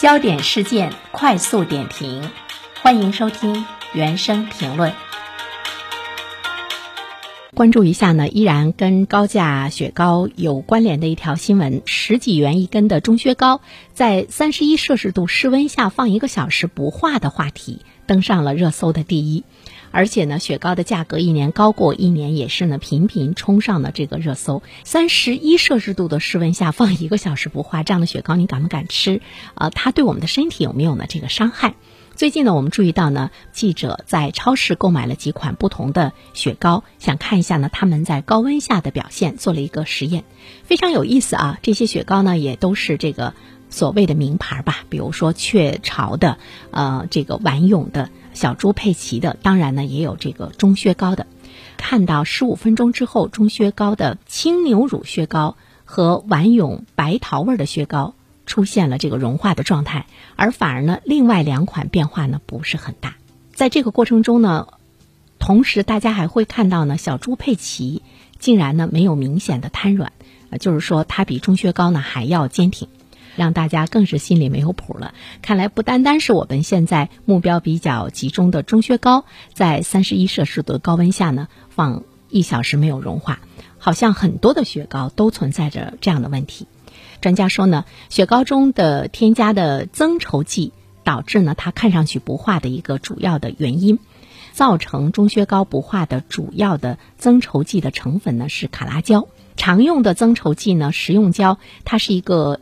焦点事件快速点评，欢迎收听原声评论。关注一下呢，依然跟高价雪糕有关联的一条新闻：十几元一根的中靴糕，在三十一摄氏度室温下放一个小时不化的话题登上了热搜的第一。而且呢，雪糕的价格一年高过一年，也是呢频频冲上了这个热搜。三十一摄氏度的室温下放一个小时不化，这样的雪糕你敢不敢吃？啊，它对我们的身体有没有呢这个伤害？最近呢，我们注意到呢，记者在超市购买了几款不同的雪糕，想看一下呢他们在高温下的表现，做了一个实验，非常有意思啊。这些雪糕呢也都是这个所谓的名牌吧，比如说雀巢的，呃，这个丸永的。小猪佩奇的，当然呢也有这个中薛高的。看到十五分钟之后，中薛高的青牛乳薛高和丸永白桃味的薛高出现了这个融化的状态，而反而呢另外两款变化呢不是很大。在这个过程中呢，同时大家还会看到呢小猪佩奇竟然呢没有明显的瘫软，呃就是说它比中薛高呢还要坚挺。让大家更是心里没有谱了。看来不单单是我们现在目标比较集中的中薛高，在三十一摄氏度的高温下呢，放一小时没有融化，好像很多的雪糕都存在着这样的问题。专家说呢，雪糕中的添加的增稠剂导致呢它看上去不化的一个主要的原因。造成中薛高不化的主要的增稠剂的成分呢是卡拉胶。常用的增稠剂呢，食用胶，它是一个。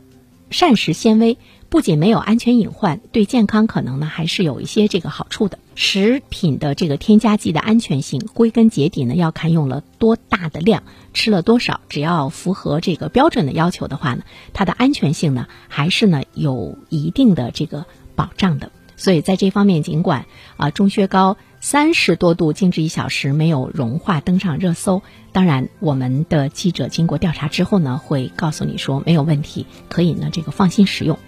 膳食纤维不仅没有安全隐患，对健康可能呢还是有一些这个好处的。食品的这个添加剂的安全性，归根结底呢要看用了多大的量，吃了多少。只要符合这个标准的要求的话呢，它的安全性呢还是呢有一定的这个保障的。所以在这方面，尽管啊中薛高。三十多度静置一小时没有融化，登上热搜。当然，我们的记者经过调查之后呢，会告诉你说没有问题，可以呢这个放心食用。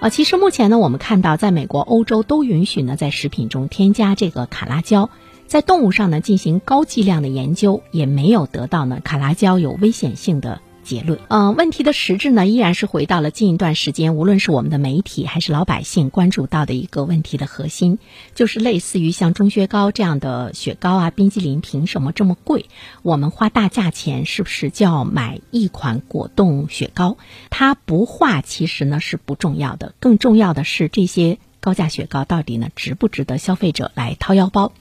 啊，其实目前呢，我们看到在美国、欧洲都允许呢在食品中添加这个卡拉胶，在动物上呢进行高剂量的研究，也没有得到呢卡拉胶有危险性的。结论，嗯，问题的实质呢，依然是回到了近一段时间，无论是我们的媒体还是老百姓关注到的一个问题的核心，就是类似于像钟薛高这样的雪糕啊，冰激凌凭什么这么贵？我们花大价钱是不是就要买一款果冻雪糕？它不化其实呢是不重要的，更重要的是这些高价雪糕到底呢值不值得消费者来掏腰包？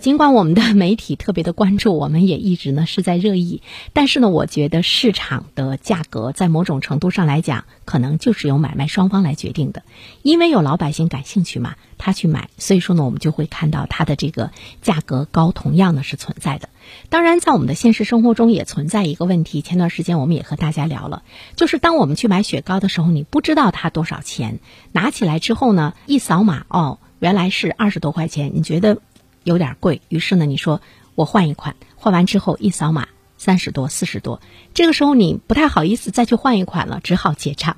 尽管我们的媒体特别的关注，我们也一直呢是在热议，但是呢，我觉得市场的价格在某种程度上来讲，可能就是由买卖双方来决定的，因为有老百姓感兴趣嘛，他去买，所以说呢，我们就会看到它的这个价格高，同样呢是存在的。当然，在我们的现实生活中也存在一个问题，前段时间我们也和大家聊了，就是当我们去买雪糕的时候，你不知道它多少钱，拿起来之后呢，一扫码，哦，原来是二十多块钱，你觉得？有点贵，于是呢，你说我换一款，换完之后一扫码三十多、四十多，这个时候你不太好意思再去换一款了，只好结账。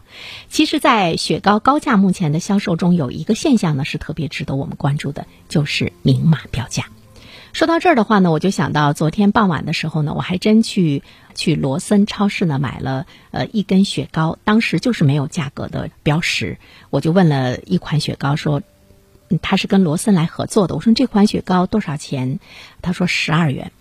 其实，在雪糕高价目前的销售中，有一个现象呢是特别值得我们关注的，就是明码标价。说到这儿的话呢，我就想到昨天傍晚的时候呢，我还真去去罗森超市呢买了呃一根雪糕，当时就是没有价格的标识，我就问了一款雪糕说。他是跟罗森来合作的。我说这款雪糕多少钱？他说十二元。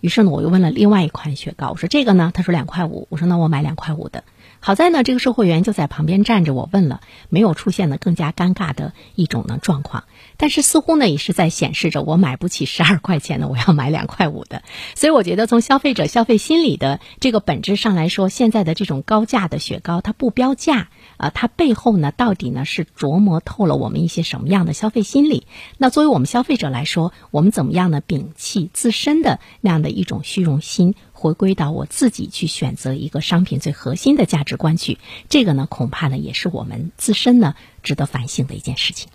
于是呢，我又问了另外一款雪糕，我说这个呢？他说两块五。我说那我买两块五的。好在呢，这个售货员就在旁边站着，我问了，没有出现呢更加尴尬的一种呢状况。但是似乎呢也是在显示着我买不起十二块钱的，我要买两块五的。所以我觉得从消费者消费心理的这个本质上来说，现在的这种高价的雪糕它不标价。啊，它背后呢，到底呢是琢磨透了我们一些什么样的消费心理？那作为我们消费者来说，我们怎么样呢？摒弃自身的那样的一种虚荣心，回归到我自己去选择一个商品最核心的价值观去，这个呢，恐怕呢也是我们自身呢值得反省的一件事情。